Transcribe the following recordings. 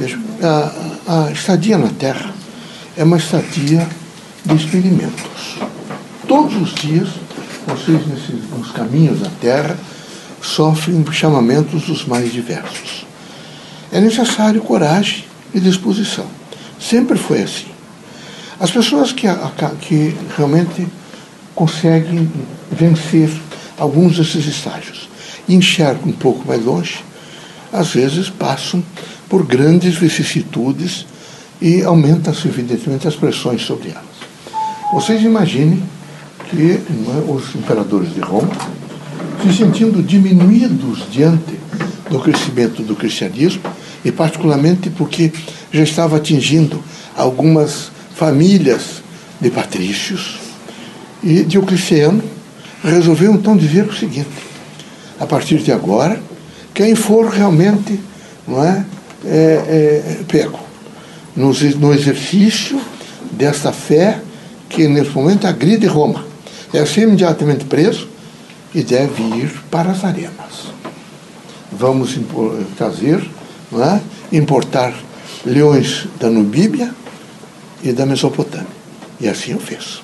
Veja, a, a estadia na Terra é uma estadia de experimentos. Todos os dias, vocês nesses, nos caminhos da Terra sofrem chamamentos dos mais diversos. É necessário coragem e disposição. Sempre foi assim. As pessoas que, que realmente conseguem vencer alguns desses estágios e enxergam um pouco mais longe, às vezes passam por grandes vicissitudes e aumentam-se, evidentemente, as pressões sobre elas. Vocês imaginem que é, os imperadores de Roma, se sentindo diminuídos diante do crescimento do cristianismo, e particularmente porque já estava atingindo algumas famílias de patrícios, e Diocleciano resolveu então dizer o seguinte: a partir de agora, quem for realmente não é, é, é pego no, no exercício desta fé que nesse momento agride Roma, deve ser imediatamente preso e deve ir para as arenas. Vamos trazer, é, importar leões da Nubíbia e da Mesopotâmia. E assim o fez.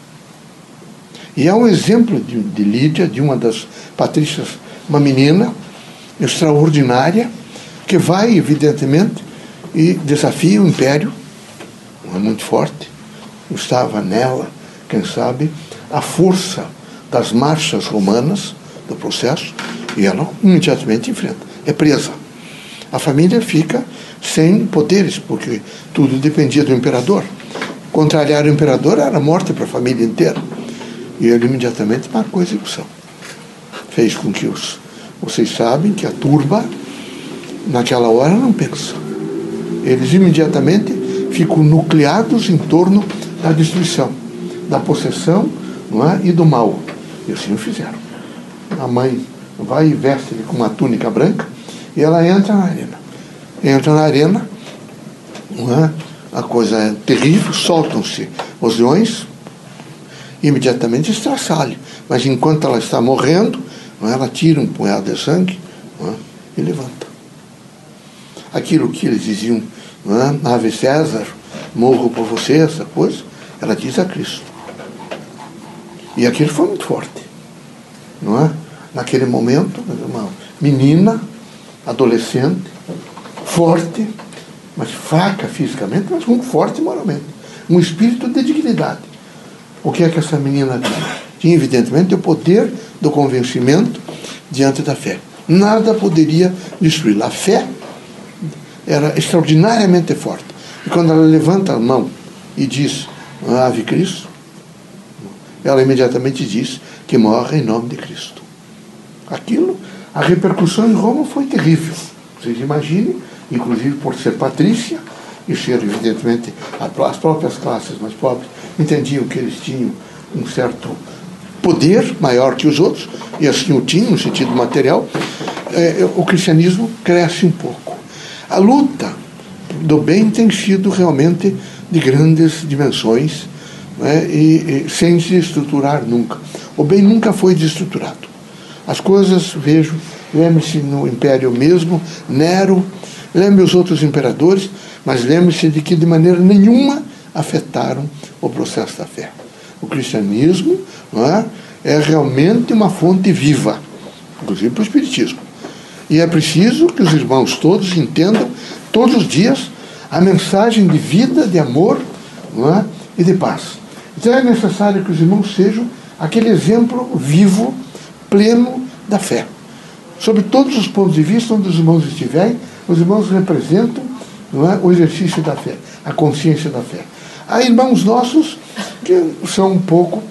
E há um exemplo de, de Lídia, de uma das patrícias, uma menina extraordinária, que vai, evidentemente, e desafia o império, é muito forte, estava nela, quem sabe, a força das marchas romanas do processo, e ela imediatamente enfrenta. É presa. A família fica sem poderes, porque tudo dependia do imperador. Contrariar o imperador era morte para a família inteira. E ele imediatamente marcou a execução. Fez com que os. Vocês sabem que a turba, naquela hora, não pensa. Eles imediatamente ficam nucleados em torno da destruição, da possessão não é? e do mal. E assim o fizeram. A mãe vai e veste com uma túnica branca e ela entra na arena. Entra na arena, não é? a coisa é terrível, soltam-se os leões, imediatamente estraçalho. Mas enquanto ela está morrendo, é? ela tira um punhado de sangue é? e levanta. Aquilo que eles diziam, é? Ave César, morro por você, essa coisa, ela diz a Cristo. E aquilo foi muito forte. Não é? Naquele momento, uma menina, adolescente, forte, mas fraca fisicamente, mas muito forte moralmente. Um espírito de dignidade. O que é que essa menina tinha? Tinha, evidentemente, o poder do convencimento diante da fé. Nada poderia destruí-la. A fé era extraordinariamente forte. E quando ela levanta a mão e diz, Ave Cristo, ela imediatamente diz que morre em nome de Cristo. Aquilo, a repercussão em Roma foi terrível. Vocês imaginem, inclusive por ser patrícia e ser, evidentemente, as próprias classes mais pobres entendiam que eles tinham um certo poder maior que os outros, e assim o tinham no sentido material, é, o cristianismo cresce um pouco. A luta do bem tem sido realmente de grandes dimensões né, e, e, sem se estruturar nunca. O bem nunca foi desestruturado. As coisas, vejo, lembre-se no Império mesmo, Nero, lembre os outros imperadores, mas lembre-se de que de maneira nenhuma afetaram o processo da fé. O cristianismo é, é realmente uma fonte viva, inclusive para o Espiritismo. E é preciso que os irmãos todos entendam, todos os dias, a mensagem de vida, de amor é, e de paz. Então é necessário que os irmãos sejam aquele exemplo vivo, pleno da fé. Sobre todos os pontos de vista onde os irmãos estiverem, os irmãos representam é, o exercício da fé, a consciência da fé. Há irmãos nossos que são um pouco,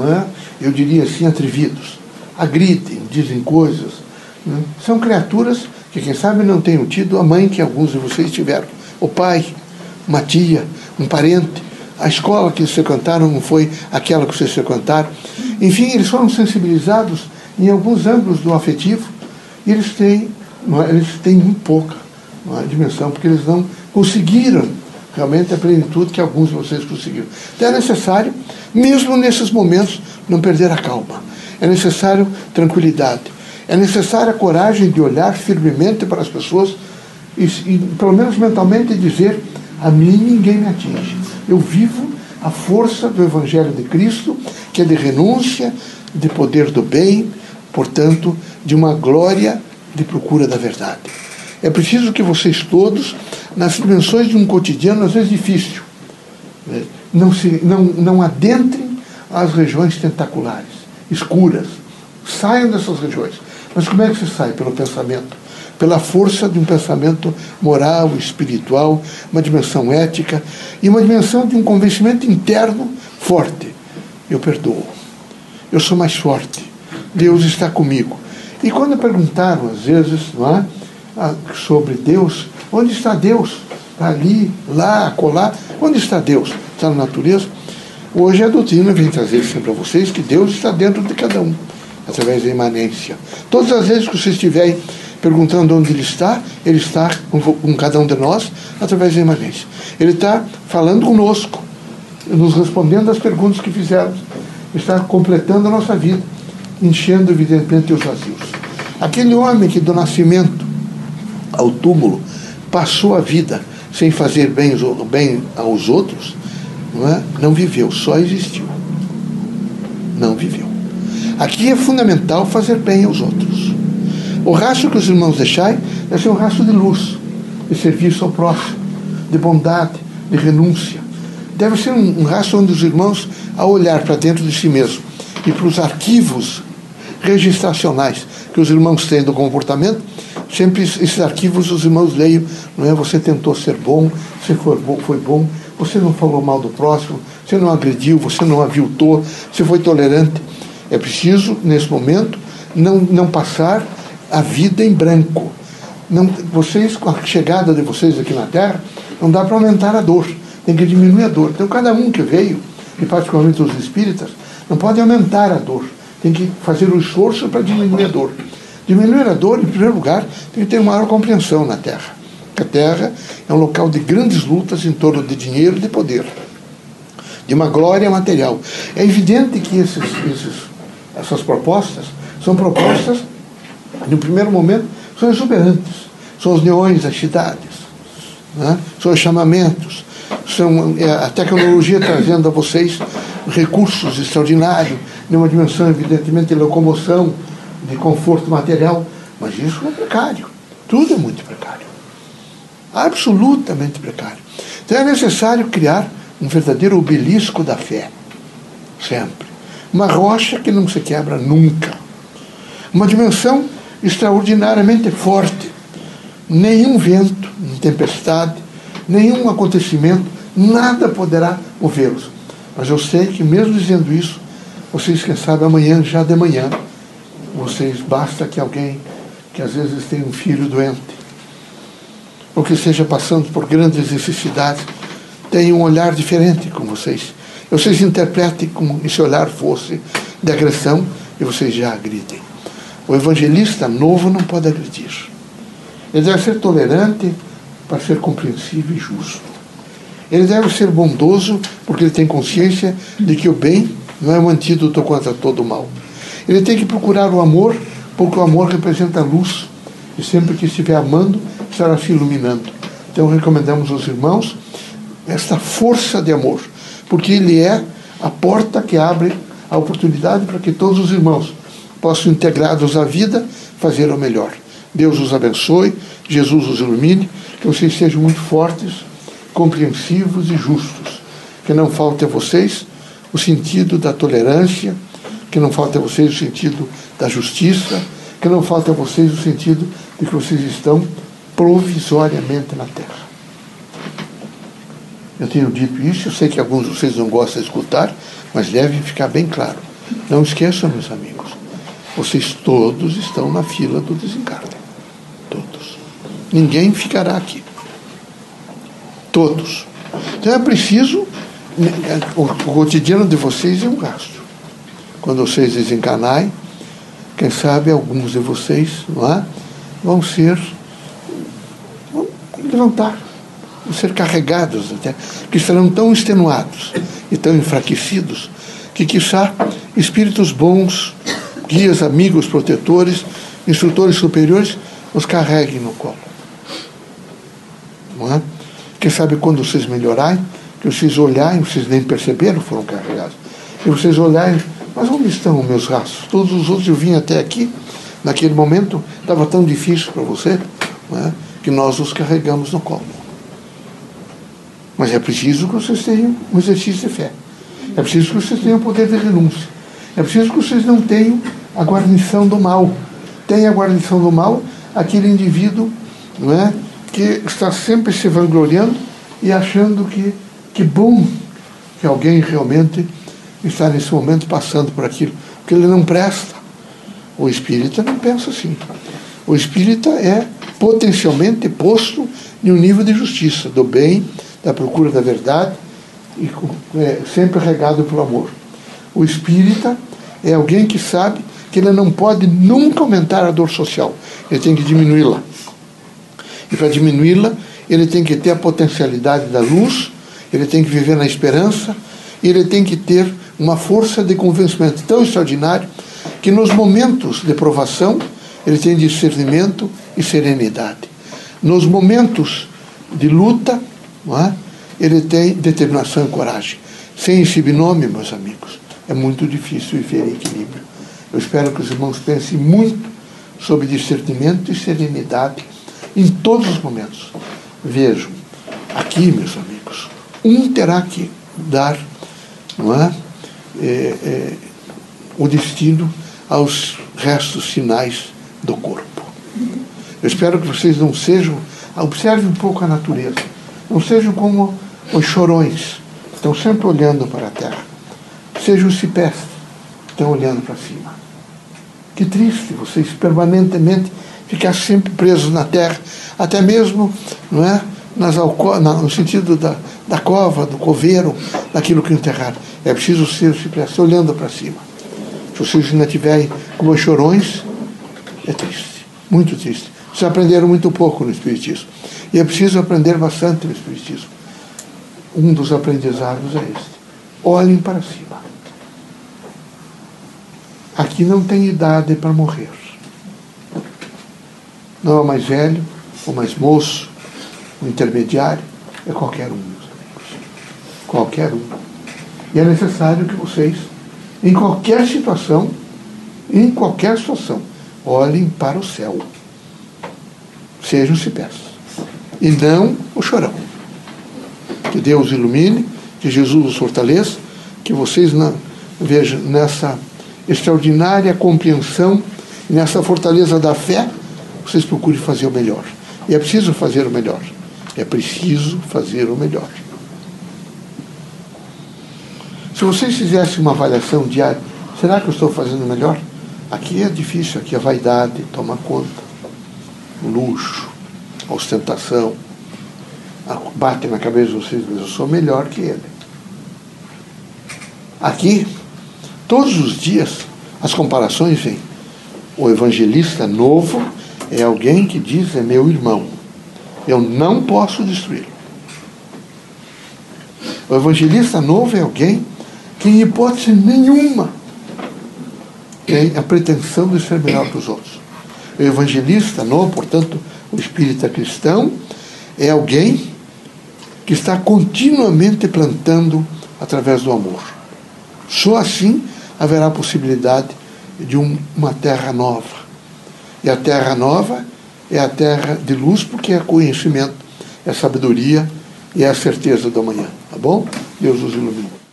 é, eu diria assim, atrevidos. Agridem, dizem coisas. Né? São criaturas que, quem sabe, não tenham tido a mãe que alguns de vocês tiveram. O pai, uma tia, um parente. A escola que eles frequentaram não foi aquela que vocês frequentaram. Enfim, eles foram sensibilizados em alguns ângulos do afetivo e eles têm, é, eles têm muito pouca é, dimensão, porque eles não conseguiram realmente a plenitude que alguns de vocês conseguiram. Então é necessário, mesmo nesses momentos, não perder a calma. É necessário tranquilidade. É necessária a coragem de olhar firmemente para as pessoas e, e pelo menos mentalmente, dizer: a mim ninguém me atinge. Eu vivo a força do Evangelho de Cristo, que é de renúncia, de poder do bem, portanto, de uma glória de procura da verdade. É preciso que vocês todos, nas dimensões de um cotidiano, às vezes difícil, né, não, se, não, não adentrem as regiões tentaculares, escuras. Saiam dessas regiões. Mas como é que se sai? Pelo pensamento. Pela força de um pensamento moral, espiritual, uma dimensão ética e uma dimensão de um convencimento interno forte. Eu perdoo. Eu sou mais forte. Deus está comigo. E quando perguntaram, às vezes, não é, sobre Deus, onde está Deus? Ali, lá, acolá. Onde está Deus? Está na natureza? Hoje a doutrina vem trazer sempre a vocês que Deus está dentro de cada um, através da imanência. Todas as vezes que vocês estiverem perguntando onde Ele está, Ele está com, com cada um de nós, através da imanência. Ele está falando conosco, nos respondendo às perguntas que fizemos, está completando a nossa vida enchendo evidentemente os vazios. Aquele homem que do nascimento ao túmulo passou a vida sem fazer bem, bem aos outros, não, é? não viveu, só existiu. Não viveu. Aqui é fundamental fazer bem aos outros. O rastro que os irmãos deixarem deve ser um rastro de luz, de serviço ao próximo, de bondade, de renúncia. Deve ser um, um rastro onde os irmãos, ao olhar para dentro de si mesmo e para os arquivos registracionais que os irmãos têm do comportamento, sempre esses arquivos os irmãos leiam, não é? Você tentou ser bom, você foi bom, foi bom, você não falou mal do próximo, você não agrediu, você não aviltou, você foi tolerante. É preciso, nesse momento, não, não passar a vida em branco. Não, vocês, com a chegada de vocês aqui na Terra, não dá para aumentar a dor, tem que diminuir a dor. Então, cada um que veio, e particularmente os espíritas, não pode aumentar a dor tem que fazer o esforço para diminuir a dor. Diminuir a dor, em primeiro lugar, tem que ter maior compreensão na Terra. A Terra é um local de grandes lutas em torno de dinheiro e de poder, de uma glória material. É evidente que esses, esses, essas propostas são propostas, no primeiro momento, são exuberantes. São os neões das cidades, né? são os chamamentos, são é, a tecnologia trazendo a vocês recursos extraordinários, numa dimensão, evidentemente, de locomoção, de conforto material, mas isso é precário. Tudo é muito precário. Absolutamente precário. Então é necessário criar um verdadeiro obelisco da fé. Sempre. Uma rocha que não se quebra nunca. Uma dimensão extraordinariamente forte. Nenhum vento, tempestade, nenhum acontecimento, nada poderá movê-los. Mas eu sei que, mesmo dizendo isso, vocês, quem sabe, amanhã, já de manhã, vocês, basta que alguém que às vezes tem um filho doente, ou que esteja passando por grandes necessidades, tenha um olhar diferente com vocês. Vocês interpretem como esse olhar fosse de agressão e vocês já agridem. O evangelista novo não pode agredir. Ele deve ser tolerante para ser compreensível e justo. Ele deve ser bondoso porque ele tem consciência de que o bem não é um antídoto contra todo o mal. Ele tem que procurar o amor porque o amor representa a luz e sempre que estiver amando estará se iluminando. Então recomendamos aos irmãos esta força de amor, porque ele é a porta que abre a oportunidade para que todos os irmãos possam, integrados à vida, fazer o melhor. Deus os abençoe, Jesus os ilumine, que vocês sejam muito fortes compreensivos e justos. Que não falte a vocês o sentido da tolerância, que não falte a vocês o sentido da justiça, que não falte a vocês o sentido de que vocês estão provisoriamente na Terra. Eu tenho dito isso, eu sei que alguns de vocês não gostam de escutar, mas deve ficar bem claro. Não esqueçam, meus amigos, vocês todos estão na fila do desencarne. Todos. Ninguém ficará aqui. Todos. Então é preciso. O, cotidiano de vocês é um gasto. Quando vocês desencanarem, quem sabe alguns de vocês não é, vão ser. vão levantar, ser carregados até, que estarão tão extenuados e tão enfraquecidos que, quiçá, espíritos bons, guias, amigos, protetores, instrutores superiores, os carreguem no colo. Não é? Quem sabe quando vocês melhorarem, que vocês olharem, vocês nem perceberam foram carregados. E vocês olharem, mas onde estão os meus rastros? Todos os outros eu vim até aqui, naquele momento estava tão difícil para você, é? que nós os carregamos no colo. Mas é preciso que vocês tenham um exercício de fé. É preciso que vocês tenham poder de renúncia. É preciso que vocês não tenham a guarnição do mal. Tem a guarnição do mal aquele indivíduo não é, que está sempre se vangloriando e achando que, que bom que alguém realmente está nesse momento passando por aquilo, porque ele não presta. O espírita não pensa assim. O espírita é potencialmente posto em um nível de justiça, do bem, da procura da verdade e é, sempre regado pelo amor. O espírita é alguém que sabe que ele não pode nunca aumentar a dor social, ele tem que diminuí-la. E para diminuí-la, ele tem que ter a potencialidade da luz, ele tem que viver na esperança, e ele tem que ter uma força de convencimento tão extraordinário que nos momentos de provação ele tem discernimento e serenidade. Nos momentos de luta, é? ele tem determinação e coragem. Sem esse binômio, meus amigos, é muito difícil viver em equilíbrio. Eu espero que os irmãos pensem muito sobre discernimento e serenidade em todos os momentos. Vejam, aqui, meus amigos, um terá que dar não é, é, é o destino aos restos finais do corpo. Eu espero que vocês não sejam, observem um pouco a natureza, não sejam como os chorões, que estão sempre olhando para a terra. Sejam os cipés, que estão olhando para cima. Que triste vocês permanentemente ficar sempre presos na terra, até mesmo não é, nas alco no sentido da, da cova, do coveiro, daquilo que enterraram. É preciso ser ciprés, olhando para cima. Se vocês ainda tiverem como os chorões, é triste, muito triste. Vocês aprenderam muito pouco no Espiritismo. E é preciso aprender bastante no Espiritismo. Um dos aprendizados é este. Olhem para cima. Aqui não tem idade para morrer. Não é mais velho, o mais moço, o intermediário, é qualquer um, meus amigos. Qualquer um. E é necessário que vocês, em qualquer situação, em qualquer situação, olhem para o céu. Sejam cipés. E não o chorão. Que Deus ilumine, que Jesus os fortaleça, que vocês na, vejam nessa extraordinária compreensão, nessa fortaleza da fé, vocês procurem fazer o melhor. E é preciso fazer o melhor. É preciso fazer o melhor. Se vocês fizessem uma avaliação diária, será que eu estou fazendo melhor? Aqui é difícil, aqui a vaidade toma conta. Luxo, a ostentação. Bate na cabeça de vocês, mas eu sou melhor que ele. Aqui, todos os dias, as comparações vêm. O evangelista novo é alguém que diz: é meu irmão. Eu não posso destruí-lo. O evangelista novo é alguém que, em hipótese nenhuma, tem a pretensão de ser melhor que os outros. Evangelista novo, portanto, o espírita cristão, é alguém que está continuamente plantando através do amor. Só assim haverá possibilidade de um, uma terra nova e a terra nova é a terra de luz, porque é conhecimento, é sabedoria e é a certeza do amanhã. Tá bom? Deus os ilumine.